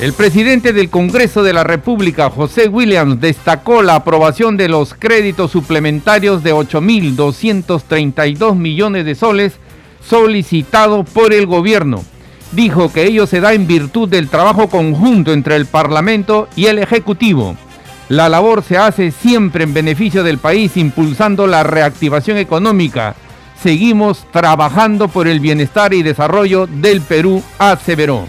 El presidente del Congreso de la República, José Williams, destacó la aprobación de los créditos suplementarios de 8.232 millones de soles solicitado por el gobierno. Dijo que ello se da en virtud del trabajo conjunto entre el Parlamento y el Ejecutivo. La labor se hace siempre en beneficio del país, impulsando la reactivación económica. Seguimos trabajando por el bienestar y desarrollo del Perú, aseveró.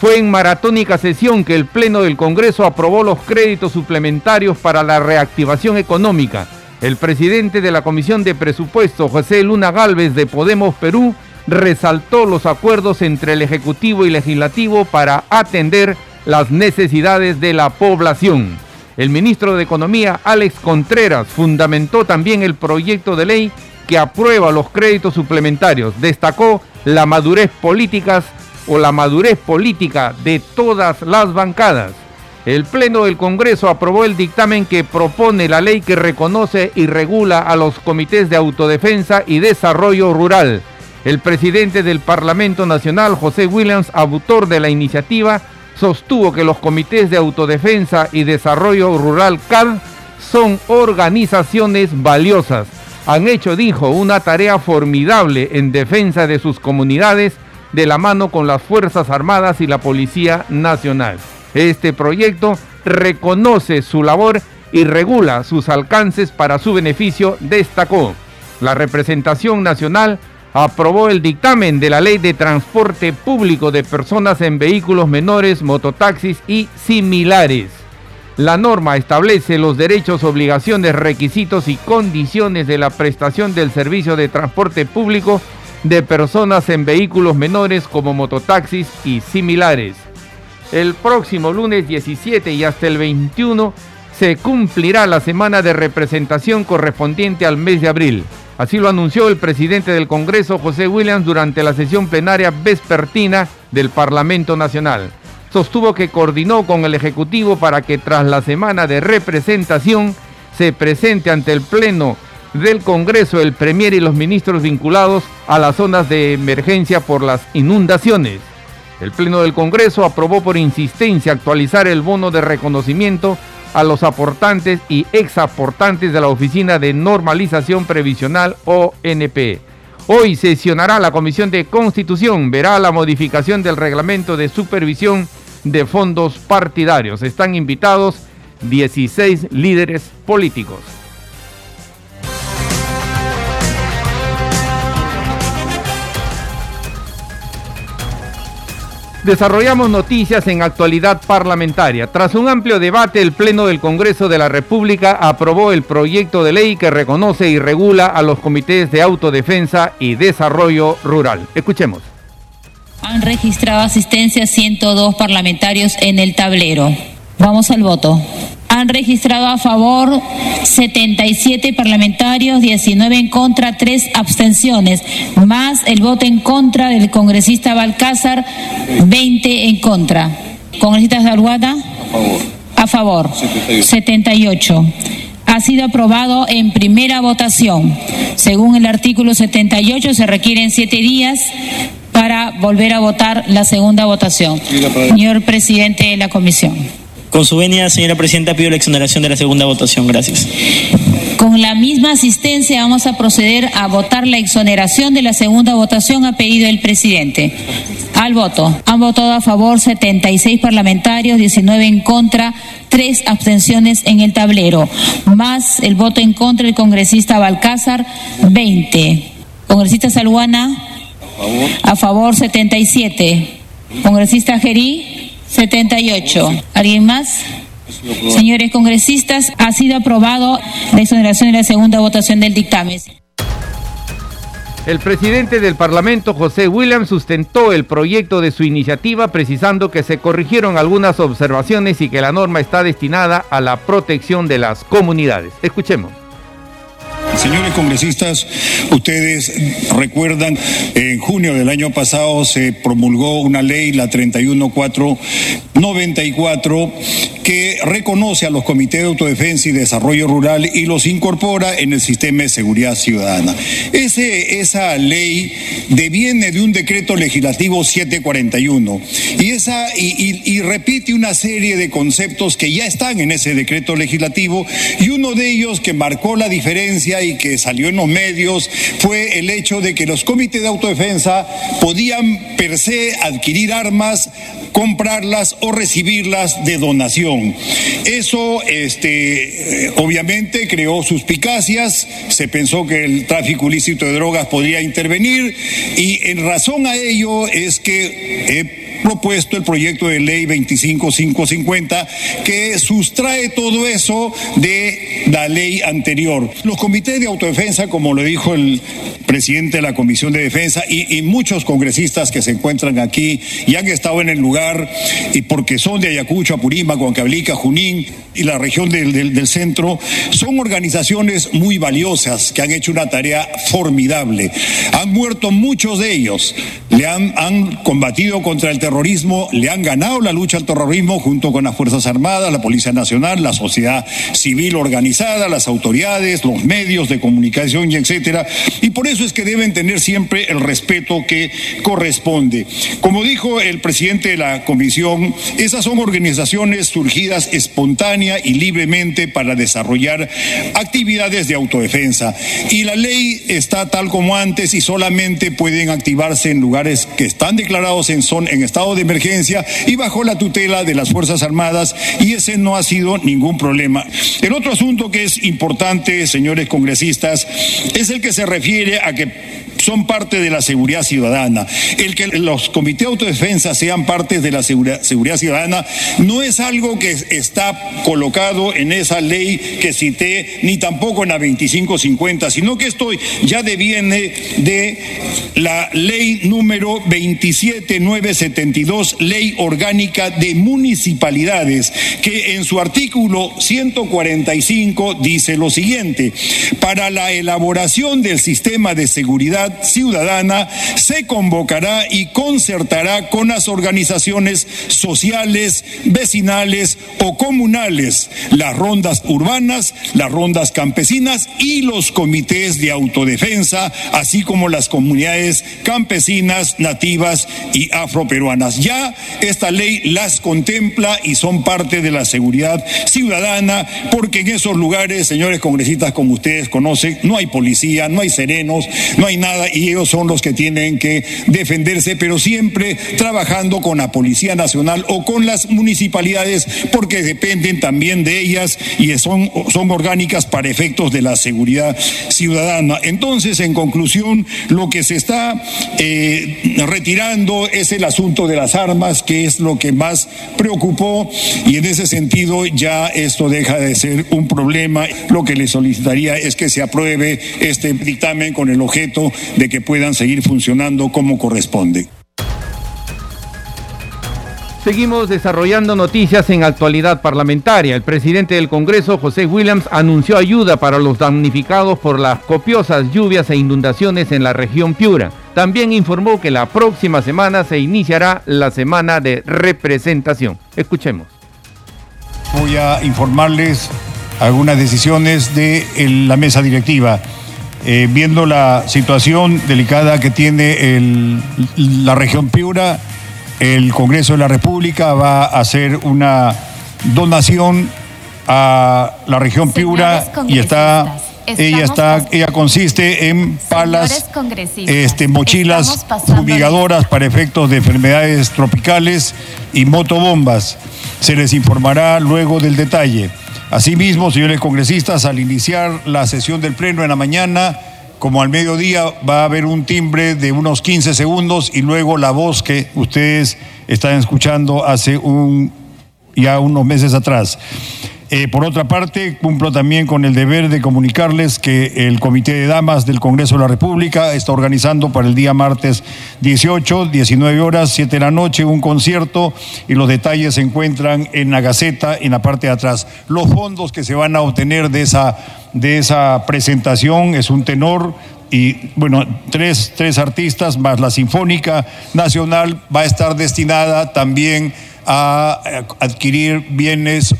Fue en maratónica sesión que el Pleno del Congreso aprobó los créditos suplementarios para la reactivación económica. El presidente de la Comisión de Presupuesto, José Luna Galvez de Podemos Perú, resaltó los acuerdos entre el Ejecutivo y Legislativo para atender las necesidades de la población. El ministro de Economía, Alex Contreras, fundamentó también el proyecto de ley que aprueba los créditos suplementarios. Destacó la madurez políticas o la madurez política de todas las bancadas. El Pleno del Congreso aprobó el dictamen que propone la ley que reconoce y regula a los comités de autodefensa y desarrollo rural. El presidente del Parlamento Nacional, José Williams, autor de la iniciativa, sostuvo que los comités de autodefensa y desarrollo rural CAD son organizaciones valiosas. Han hecho, dijo, una tarea formidable en defensa de sus comunidades de la mano con las Fuerzas Armadas y la Policía Nacional. Este proyecto reconoce su labor y regula sus alcances para su beneficio, destacó. La representación nacional aprobó el dictamen de la Ley de Transporte Público de Personas en Vehículos Menores, Mototaxis y similares. La norma establece los derechos, obligaciones, requisitos y condiciones de la prestación del servicio de transporte público de personas en vehículos menores como mototaxis y similares. El próximo lunes 17 y hasta el 21 se cumplirá la semana de representación correspondiente al mes de abril. Así lo anunció el presidente del Congreso, José Williams, durante la sesión plenaria vespertina del Parlamento Nacional. Sostuvo que coordinó con el Ejecutivo para que tras la semana de representación se presente ante el Pleno del Congreso el Premier y los ministros vinculados a las zonas de emergencia por las inundaciones. El Pleno del Congreso aprobó por insistencia actualizar el bono de reconocimiento a los aportantes y exaportantes de la Oficina de Normalización Previsional ONP. Hoy sesionará la Comisión de Constitución, verá la modificación del reglamento de supervisión de fondos partidarios. Están invitados 16 líderes políticos. Desarrollamos noticias en actualidad parlamentaria. Tras un amplio debate, el Pleno del Congreso de la República aprobó el proyecto de ley que reconoce y regula a los comités de autodefensa y desarrollo rural. Escuchemos. Han registrado asistencia 102 parlamentarios en el tablero. Vamos al voto han registrado a favor 77 parlamentarios, 19 en contra, 3 abstenciones, más el voto en contra del congresista Balcázar, 20 en contra. ¿Congresista Zaruada? A favor. A favor. 78. Ha sido aprobado en primera votación. Según el artículo 78, se requieren siete días para volver a votar la segunda votación. Señor presidente de la comisión. Con su venia, señora presidenta, pido la exoneración de la segunda votación. Gracias. Con la misma asistencia vamos a proceder a votar la exoneración de la segunda votación a pedido del presidente. Al voto. Han votado a favor 76 parlamentarios, 19 en contra, 3 abstenciones en el tablero, más el voto en contra del congresista Balcázar, 20. Congresista Saluana, a favor 77. Congresista Gerí, 78. ¿Alguien más? Señores congresistas, ha sido aprobado la exoneración de la segunda votación del dictamen. El presidente del Parlamento, José Williams, sustentó el proyecto de su iniciativa precisando que se corrigieron algunas observaciones y que la norma está destinada a la protección de las comunidades. Escuchemos. Señores congresistas, ustedes recuerdan, en junio del año pasado se promulgó una ley, la 31494, que reconoce a los comités de autodefensa y desarrollo rural y los incorpora en el sistema de seguridad ciudadana. Esa ley deviene de un decreto legislativo 741 y, esa, y, y repite una serie de conceptos que ya están en ese decreto legislativo y uno de ellos que marcó la diferencia y que salió en los medios fue el hecho de que los comités de autodefensa podían per se adquirir armas, comprarlas o recibirlas de donación. Eso, este, obviamente, creó suspicacias. Se pensó que el tráfico ilícito de drogas podría intervenir y en razón a ello es que propuesto el proyecto de ley 25550 que sustrae todo eso de la ley anterior. Los comités de autodefensa, como lo dijo el presidente de la Comisión de Defensa y, muchos congresistas que se encuentran aquí y han estado en el lugar y porque son de Ayacucho, Apurímac, Huancavelica, Junín y la región del, centro, son organizaciones muy valiosas que han hecho una tarea formidable. Han muerto muchos de ellos, le han, han combatido contra el terrorismo, le han ganado la lucha al terrorismo junto con las Fuerzas Armadas, la Policía Nacional, la sociedad civil organizada, las autoridades, los medios de comunicación y etcétera. Y por eso es que deben tener siempre el respeto que corresponde. Como dijo el presidente de la comisión, esas son organizaciones surgidas y libremente para desarrollar actividades de autodefensa. Y la ley está tal como antes y solamente pueden activarse en lugares que están declarados en, son, en estado de emergencia y bajo la tutela de las Fuerzas Armadas y ese no ha sido ningún problema. El otro asunto que es importante, señores congresistas, es el que se refiere a que son parte de la seguridad ciudadana. El que los comités de autodefensa sean parte de la seguridad, seguridad ciudadana no es algo que está colocado en esa ley que cité, ni tampoco en la 2550, sino que esto ya deviene de la ley número 27972, ley orgánica de municipalidades, que en su artículo 145 dice lo siguiente, para la elaboración del sistema de seguridad ciudadana se convocará y concertará con las organizaciones sociales, vecinales o comunales, las rondas urbanas, las rondas campesinas y los comités de autodefensa, así como las comunidades campesinas, nativas y afroperuanas. Ya esta ley las contempla y son parte de la seguridad ciudadana, porque en esos lugares, señores congresistas, como ustedes conocen, no hay policía, no hay serenos, no hay nada y ellos son los que tienen que defenderse, pero siempre trabajando con la Policía Nacional o con las municipalidades porque dependen también de ellas y son, son orgánicas para efectos de la seguridad ciudadana. Entonces, en conclusión, lo que se está eh, retirando es el asunto de las armas, que es lo que más preocupó y en ese sentido ya esto deja de ser un problema. Lo que le solicitaría es que se apruebe este dictamen con el objeto de que puedan seguir funcionando como corresponde. Seguimos desarrollando noticias en actualidad parlamentaria. El presidente del Congreso, José Williams, anunció ayuda para los damnificados por las copiosas lluvias e inundaciones en la región Piura. También informó que la próxima semana se iniciará la semana de representación. Escuchemos. Voy a informarles algunas decisiones de la mesa directiva. Eh, viendo la situación delicada que tiene la región Piura, el Congreso de la República va a hacer una donación a la región Piura y está ella está ella consiste en palas este mochilas fumigadoras para efectos de enfermedades tropicales y motobombas. Se les informará luego del detalle. Asimismo señores congresistas al iniciar la sesión del pleno en la mañana como al mediodía va a haber un timbre de unos 15 segundos y luego la voz que ustedes están escuchando hace un, ya unos meses atrás. Eh, por otra parte, cumplo también con el deber de comunicarles que el Comité de Damas del Congreso de la República está organizando para el día martes 18, 19 horas, 7 de la noche, un concierto y los detalles se encuentran en la Gaceta, en la parte de atrás. Los fondos que se van a obtener de esa, de esa presentación es un tenor y bueno, tres, tres artistas más la Sinfónica Nacional va a estar destinada también a adquirir bienes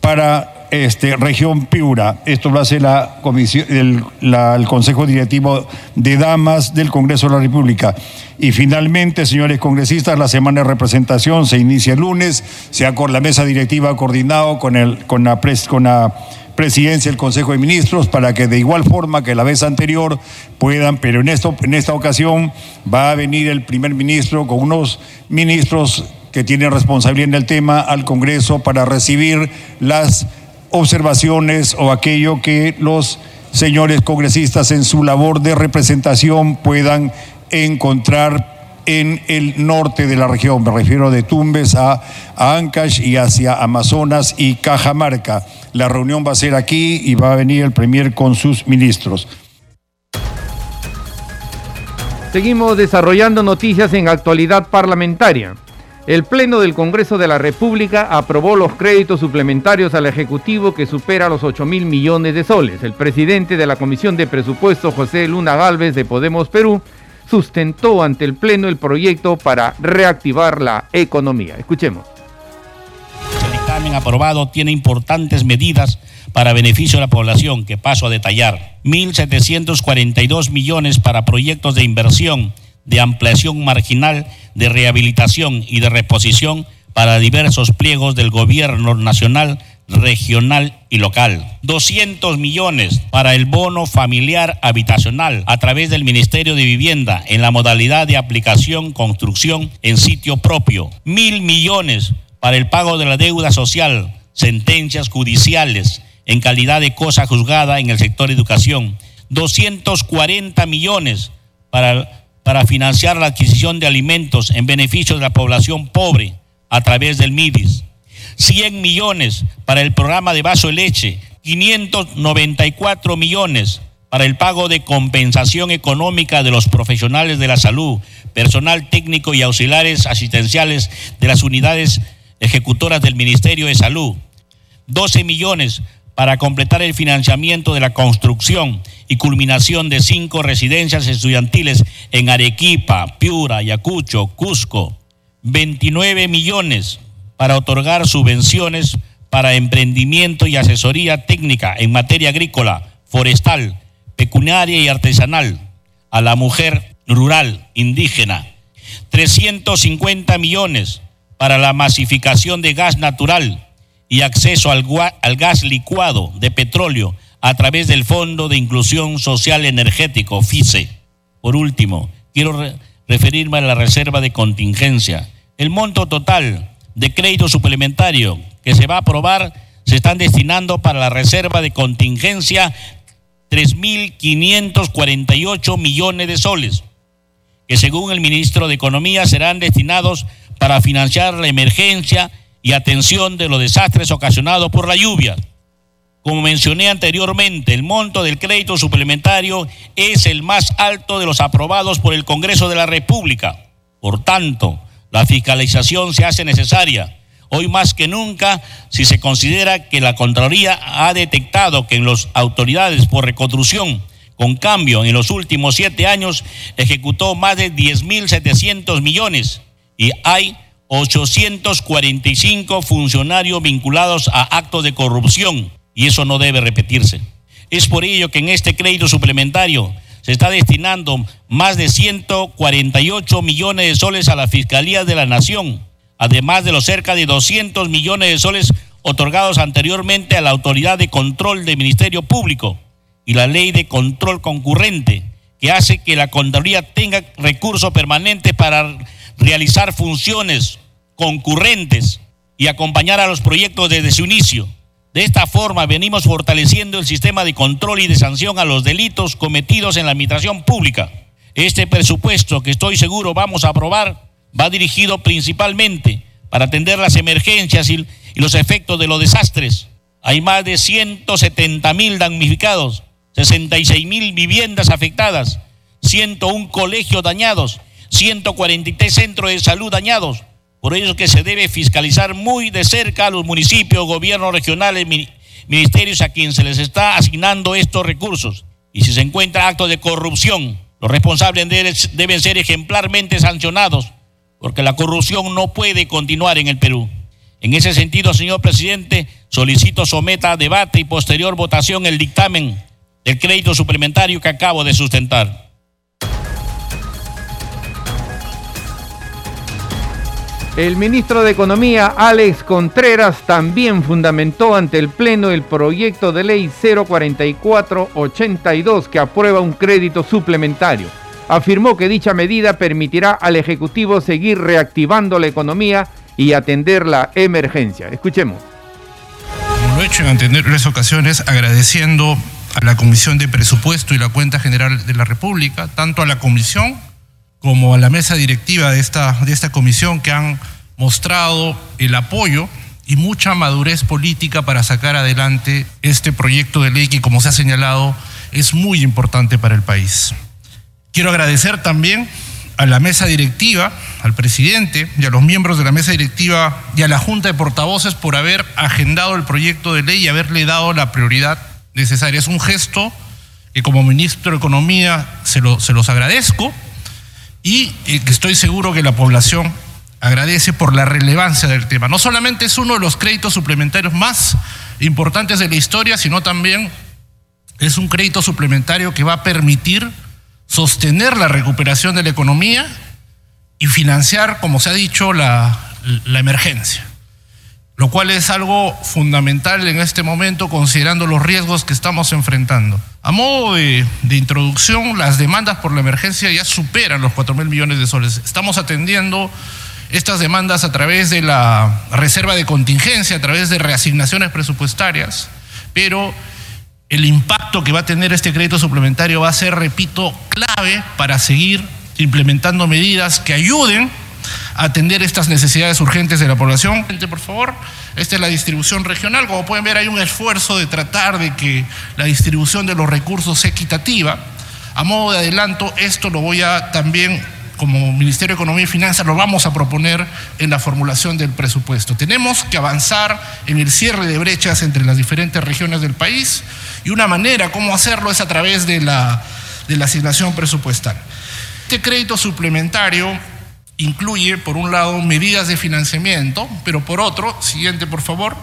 para este, región Piura. Esto lo hace la comisión, el, Consejo Directivo de Damas del Congreso de la República. Y finalmente, señores congresistas, la semana de representación se inicia el lunes, se ha con la mesa directiva coordinado con, el, con, la, con la presidencia del Consejo de Ministros para que de igual forma que la vez anterior puedan, pero en, esto, en esta ocasión va a venir el primer ministro con unos ministros que tienen responsabilidad en el tema al Congreso para recibir las observaciones o aquello que los señores congresistas en su labor de representación puedan encontrar en el norte de la región. Me refiero de Tumbes a, a, Ancash y hacia Amazonas y Cajamarca. La reunión va a ser aquí y va a venir el Premier con sus ministros. Seguimos desarrollando noticias en actualidad parlamentaria. El Pleno del Congreso de la República aprobó los créditos suplementarios al Ejecutivo que supera los 8 mil millones de soles. El presidente de la Comisión de Presupuesto, José Luna Galvez de Podemos Perú, sustentó ante el Pleno el proyecto para reactivar la economía. Escuchemos. El dictamen aprobado tiene importantes medidas para beneficio de la población que paso a detallar. 1.742 millones para proyectos de inversión de ampliación marginal, de rehabilitación y de reposición para diversos pliegos del gobierno nacional, regional y local. 200 millones para el bono familiar habitacional a través del Ministerio de Vivienda en la modalidad de aplicación construcción en sitio propio. Mil millones para el pago de la deuda social, sentencias judiciales en calidad de cosa juzgada en el sector educación. 240 millones para para financiar la adquisición de alimentos en beneficio de la población pobre a través del MIDIS. 100 millones para el programa de vaso de leche, 594 millones para el pago de compensación económica de los profesionales de la salud, personal técnico y auxiliares asistenciales de las unidades ejecutoras del Ministerio de Salud. 12 millones para completar el financiamiento de la construcción y culminación de cinco residencias estudiantiles en Arequipa, Piura, Ayacucho, Cusco. 29 millones para otorgar subvenciones para emprendimiento y asesoría técnica en materia agrícola, forestal, pecuniaria y artesanal a la mujer rural indígena. 350 millones para la masificación de gas natural y acceso al, al gas licuado de petróleo a través del Fondo de Inclusión Social Energético, FICE. Por último, quiero referirme a la reserva de contingencia. El monto total de crédito suplementario que se va a aprobar se están destinando para la reserva de contingencia 3.548 millones de soles, que según el ministro de Economía serán destinados para financiar la emergencia y atención de los desastres ocasionados por la lluvia. Como mencioné anteriormente, el monto del crédito suplementario es el más alto de los aprobados por el Congreso de la República. Por tanto, la fiscalización se hace necesaria. Hoy más que nunca, si se considera que la Contraloría ha detectado que en las autoridades por reconstrucción, con cambio en los últimos siete años, ejecutó más de 10.700 millones y hay 845 funcionarios vinculados a actos de corrupción y eso no debe repetirse. Es por ello que en este crédito suplementario se está destinando más de 148 millones de soles a la Fiscalía de la Nación, además de los cerca de 200 millones de soles otorgados anteriormente a la Autoridad de Control del Ministerio Público y la Ley de Control Concurrente, que hace que la Contraloría tenga recursos permanentes para realizar funciones concurrentes y acompañar a los proyectos desde su inicio. De esta forma venimos fortaleciendo el sistema de control y de sanción a los delitos cometidos en la administración pública. Este presupuesto que estoy seguro vamos a aprobar va dirigido principalmente para atender las emergencias y, los efectos de los desastres Hay más de 170 mil damnificados, 66 mil viviendas afectadas, 101 colegios dañados, 143 centros de salud dañados. Por ello que se debe fiscalizar muy de cerca a los municipios, gobiernos regionales, ministerios a quienes se les está asignando estos recursos. Y si se encuentra actos de corrupción, los responsables deben ser ejemplarmente sancionados, porque la corrupción no puede continuar en el Perú. En ese sentido, señor presidente, solicito someta a debate y posterior votación el dictamen del crédito suplementario que acabo de sustentar. El ministro de Economía, Alex Contreras, también fundamentó ante el Pleno el proyecto de ley 04482 que aprueba un crédito suplementario. Afirmó que dicha medida permitirá al Ejecutivo seguir reactivando la economía y atender la emergencia. Escuchemos. Lo he hecho en anteriores ocasiones, agradeciendo a la Comisión de Presupuesto y la Cuenta General de la República, tanto a la Comisión como a la mesa directiva de esta, de esta comisión que han mostrado el apoyo y mucha madurez política para sacar adelante este proyecto de ley que, como se ha señalado, es muy importante para el país. Quiero agradecer también a la mesa directiva, al presidente y a los miembros de la mesa directiva y a la Junta de Portavoces por haber agendado el proyecto de ley y haberle dado la prioridad necesaria. Es un gesto que como ministro de Economía se, se los agradezco y que estoy seguro que la población agradece por la relevancia del tema. No solamente es uno de los créditos suplementarios más importantes de la historia, sino también es un crédito suplementario que va a permitir sostener la recuperación de la economía y financiar, como se ha dicho, la, la emergencia, lo cual es algo fundamental en este momento considerando los riesgos que estamos enfrentando. A modo de, introducción, las demandas por la emergencia ya superan los 4 mil millones de soles. Estamos atendiendo estas demandas a través de la reserva de contingencia, a través de reasignaciones presupuestarias, pero el impacto que va a tener este crédito suplementario va a ser, repito, clave para seguir implementando medidas que ayuden atender estas necesidades urgentes de la población. Por favor. Esta es la distribución regional. Como pueden ver, hay un esfuerzo de tratar de que la distribución de los recursos sea equitativa. A modo de adelanto, esto lo voy a también, como Ministerio de Economía y Finanzas, lo vamos a proponer en la formulación del presupuesto. Tenemos que avanzar en el cierre de brechas entre las diferentes regiones del país y una manera cómo hacerlo es a través de la, de la asignación presupuestal. Este crédito suplementario incluye, por un lado, medidas de financiamiento, pero por otro, siguiente por favor,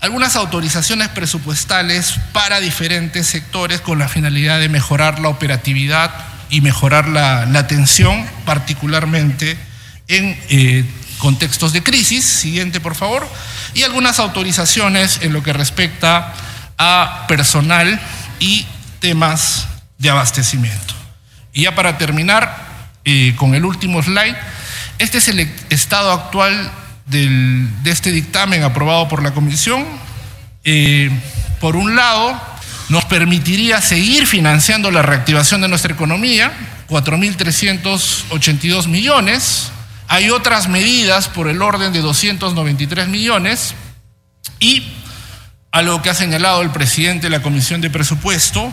algunas autorizaciones presupuestales para diferentes sectores con la finalidad de mejorar la operatividad y mejorar la, atención, particularmente en eh, contextos de crisis, siguiente por favor, y algunas autorizaciones en lo que respecta a personal y temas de abastecimiento. Y ya para terminar eh, con el último slide, este es el estado actual de este dictamen aprobado por la Comisión. Eh, por un lado, nos permitiría seguir financiando la reactivación de nuestra economía, 4.382 millones. Hay otras medidas por el orden de 293 millones y a lo que ha señalado el presidente de la Comisión de Presupuesto,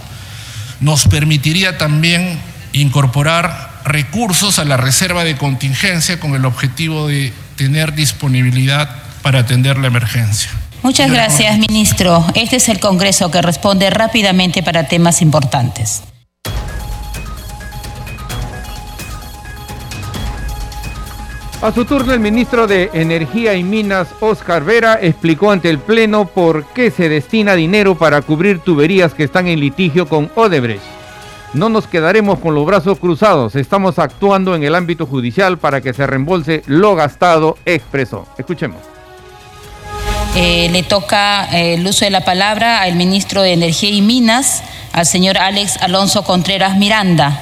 nos permitiría también incorporar recursos a la reserva de contingencia con el objetivo de tener disponibilidad para atender la emergencia. Muchas gracias, ministro. Este es el Congreso que responde rápidamente para temas importantes. A su turno, el ministro de Energía y Minas, Oscar Vera, explicó ante el Pleno por qué se destina dinero para cubrir tuberías que están en litigio con Odebrecht. No nos quedaremos con los brazos cruzados, estamos actuando en el ámbito judicial para que se reembolse lo gastado, expresó. Escuchemos. Eh, le toca eh, el uso de la palabra al ministro de Energía y Minas, al señor Alex Alonso Contreras Miranda.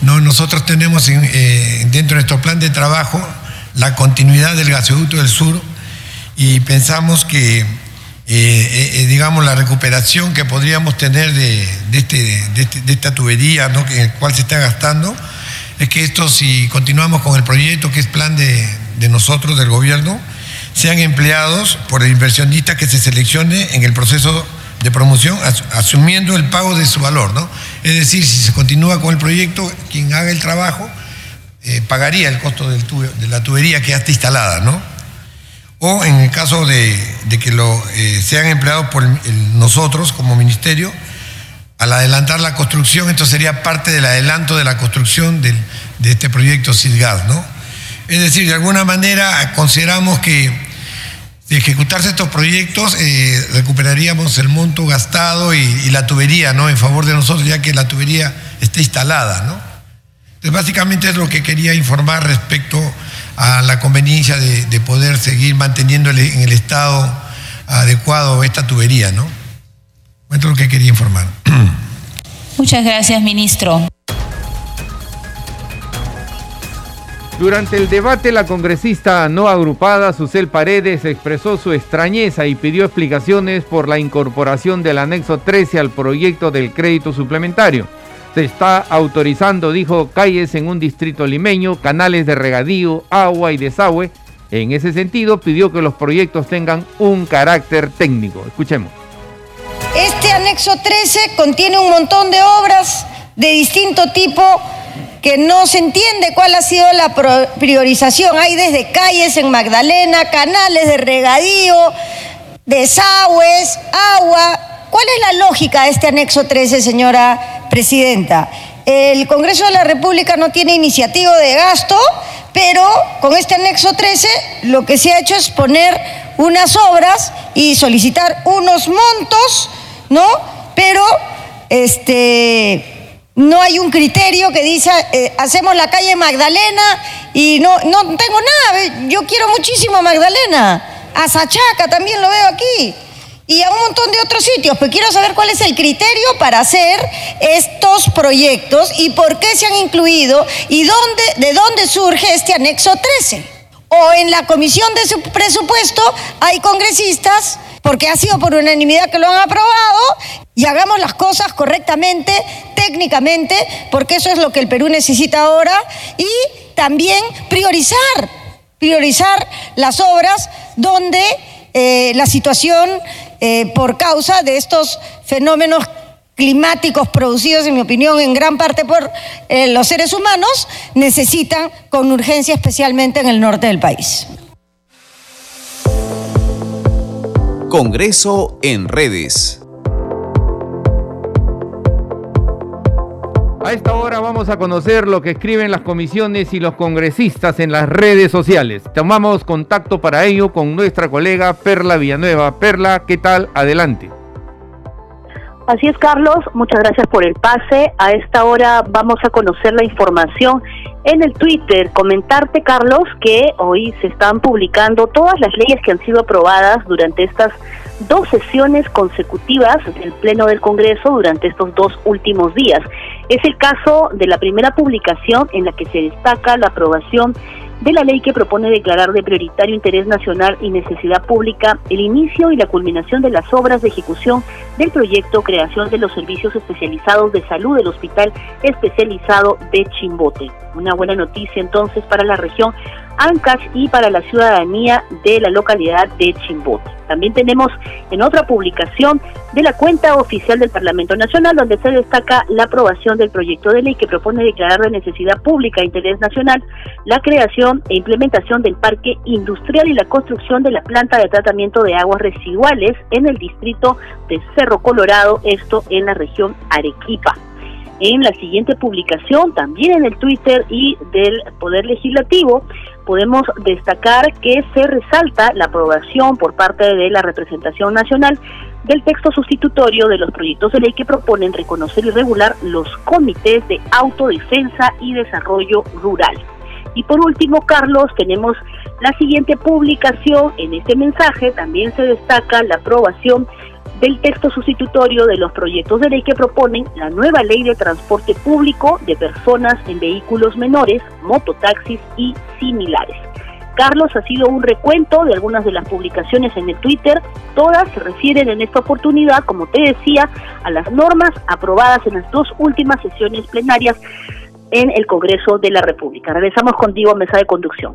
No, nosotros tenemos eh, dentro de nuestro plan de trabajo la continuidad del gasoducto del sur y pensamos que eh, eh, eh, digamos, la recuperación que podríamos tener de, este, este, de, esta tubería ¿no? en el cual se está gastando, es que esto, si continuamos con el proyecto que es plan de, nosotros, del gobierno, sean empleados por el inversionista que se seleccione en el proceso de promoción, asumiendo el pago de su valor, ¿no? Es decir, si se continúa con el proyecto, quien haga el trabajo pagaría el costo de la tubería que ya está instalada, ¿no? O en el caso de, que lo eh, sean empleados por nosotros como ministerio, al adelantar la construcción, esto sería parte del adelanto de la construcción de este proyecto SIDGAS, ¿no? Es decir, de alguna manera consideramos que de ejecutarse estos proyectos eh, recuperaríamos el monto gastado y, la tubería, ¿no? En favor de nosotros, ya que la tubería está instalada, ¿no? Entonces, básicamente es lo que quería informar respecto a la conveniencia de, poder seguir manteniendo en el estado adecuado esta tubería, ¿no? Es lo que quería informar. Muchas gracias, ministro. Durante el debate, la congresista no agrupada, Susel Paredes, expresó su extrañeza y pidió explicaciones por la incorporación del anexo 13 al proyecto del crédito suplementario. Se está autorizando, dijo, calles en un distrito limeño, canales de regadío, agua y desagüe. En ese sentido, pidió que los proyectos tengan un carácter técnico. Escuchemos. Este anexo 13 contiene un montón de obras de distinto tipo que no se entiende cuál ha sido la priorización. Hay desde calles en Magdalena, canales de regadío, desagües, agua. ¿Cuál es la lógica de este anexo 13, señora presidenta? El Congreso de la República no tiene iniciativa de gasto, pero con este anexo 13 lo que se ha hecho es poner unas obras y solicitar unos montos, ¿no? Pero este no hay un criterio que dice, eh, hacemos la calle Magdalena y no, no tengo nada. Yo quiero muchísimo a Magdalena. A Sachaca también lo veo aquí. Y a un montón de otros sitios. Pues quiero saber cuál es el criterio para hacer estos proyectos y por qué se han incluido y de dónde surge este anexo 13. O en la comisión de su presupuesto hay congresistas porque ha sido por unanimidad que lo han aprobado y hagamos las cosas correctamente, técnicamente, porque eso es lo que el Perú necesita ahora y también priorizar, priorizar las obras donde eh, la situación eh, por causa de estos fenómenos climáticos producidos, en mi opinión, en gran parte por eh, los seres humanos, necesitan con urgencia, especialmente en el norte del país. Congreso en redes. A esta hora vamos a conocer lo que escriben las comisiones y los congresistas en las redes sociales. Tomamos contacto para ello con nuestra colega Perla Villanueva. Perla, ¿qué tal? Adelante. Así es, Carlos. Muchas gracias por el pase. A esta hora vamos a conocer la información en el Twitter. Comentarte, Carlos, que hoy se están publicando todas las leyes que han sido aprobadas durante estas dos sesiones consecutivas del Pleno del Congreso durante estos dos últimos días. Es el caso de la primera publicación en la que se destaca la aprobación de la ley que propone declarar de prioritario interés nacional y necesidad pública el inicio y la culminación de las obras de ejecución del proyecto Creación de los Servicios Especializados de Salud del Hospital Especializado de Chimbote. Una buena noticia entonces para la región Ancash y para la ciudadanía de la localidad de Chimbote. También tenemos en otra publicación de la cuenta oficial del Parlamento Nacional donde se destaca la aprobación del proyecto de ley que propone declarar de necesidad pública e interés nacional la creación e implementación del parque industrial y la construcción de la planta de tratamiento de aguas residuales en el distrito de Cerro Colorado, esto en la región Arequipa en la siguiente publicación, también en el Twitter y del Poder Legislativo, podemos destacar que se resalta la aprobación por parte de la representación nacional del texto sustitutorio de los proyectos de ley que proponen reconocer y regular los comités de autodefensa y desarrollo rural. Y por último, Carlos, tenemos la siguiente publicación. En este mensaje también se destaca la aprobación del texto sustitutorio de los proyectos de ley que proponen la nueva ley de transporte público de personas en vehículos menores, mototaxis y similares. Carlos, ha sido un recuento de algunas de las publicaciones en el Twitter. Todas se refieren en esta oportunidad, como te decía, a las normas aprobadas en las dos últimas sesiones plenarias en el Congreso de la República. Regresamos contigo a mesa de conducción.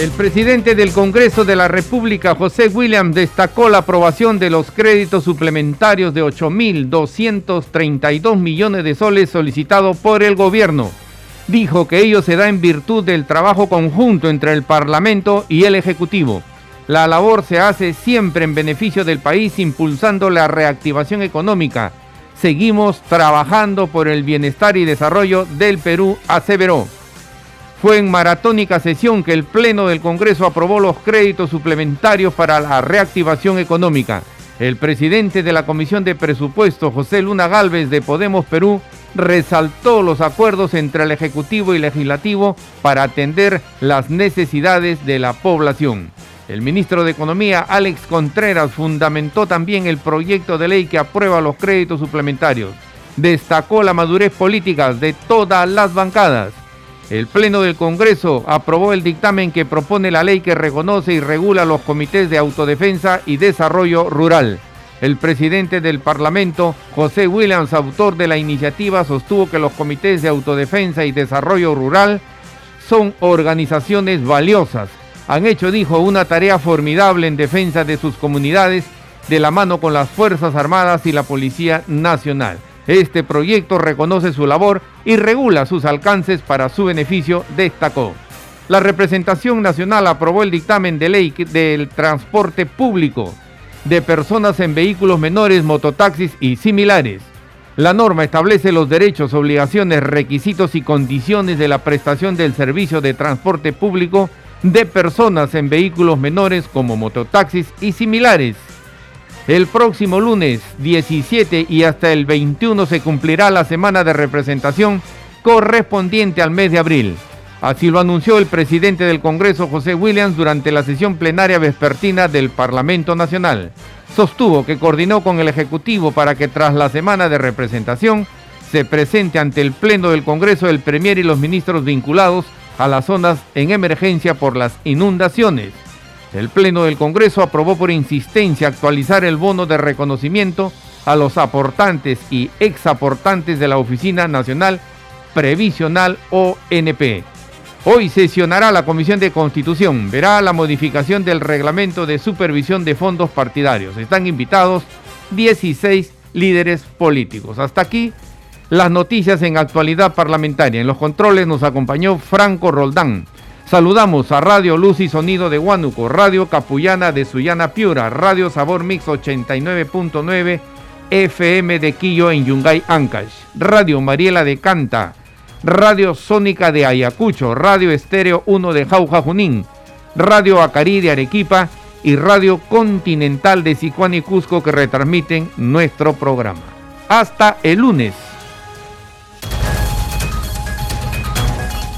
El presidente del Congreso de la República, José William, destacó la aprobación de los créditos suplementarios de 8.232 millones de soles solicitados por el gobierno. Dijo que ello se da en virtud del trabajo conjunto entre el Parlamento y el Ejecutivo. La labor se hace siempre en beneficio del país, impulsando la reactivación económica. Seguimos trabajando por el bienestar y desarrollo del Perú, aseveró. Fue en maratónica sesión que el Pleno del Congreso aprobó los créditos suplementarios para la reactivación económica. El presidente de la Comisión de Presupuestos, José Luna Galvez de Podemos Perú, resaltó los acuerdos entre el Ejecutivo y Legislativo para atender las necesidades de la población. El ministro de Economía, Alex Contreras, fundamentó también el proyecto de ley que aprueba los créditos suplementarios. Destacó la madurez política de todas las bancadas el Pleno del Congreso aprobó el dictamen que propone la ley que reconoce y regula los comités de autodefensa y desarrollo rural. El presidente del Parlamento, José Williams, autor de la iniciativa, sostuvo que los comités de autodefensa y desarrollo rural son organizaciones valiosas. Han hecho, dijo, una tarea formidable en defensa de sus comunidades de la mano con las Fuerzas Armadas y la Policía Nacional. Este proyecto reconoce su labor y regula sus alcances para su beneficio, destacó. La representación nacional aprobó el dictamen de ley del transporte público de personas en vehículos menores, mototaxis y similares. La norma establece los derechos, obligaciones, requisitos y condiciones de la prestación del servicio de transporte público de personas en vehículos menores como mototaxis y similares. El próximo lunes 17 y hasta el 21 se cumplirá la semana de representación correspondiente al mes de abril. Así lo anunció el presidente del Congreso, José Williams, durante la sesión plenaria vespertina del Parlamento Nacional. Sostuvo que coordinó con el Ejecutivo para que tras la semana de representación se presente ante el Pleno del Congreso el Premier y los ministros vinculados a las zonas en emergencia por las inundaciones. El Pleno del Congreso aprobó por insistencia actualizar el bono de reconocimiento a los aportantes y exaportantes de la Oficina Nacional Previsional ONP. Hoy sesionará la Comisión de Constitución, verá la modificación del reglamento de supervisión de fondos partidarios. Están invitados 16 líderes políticos. Hasta aquí las noticias en actualidad parlamentaria. En los controles nos acompañó Franco Roldán. Saludamos a Radio Luz y Sonido de Huánuco, Radio Capullana de Sullana Piura, Radio Sabor Mix 89.9 FM de Quillo en Yungay, Ancash, Radio Mariela de Canta, Radio Sónica de Ayacucho, Radio Estéreo 1 de Jauja Junín, Radio Acarí de Arequipa y Radio Continental de Sicuán y Cusco que retransmiten nuestro programa. Hasta el lunes.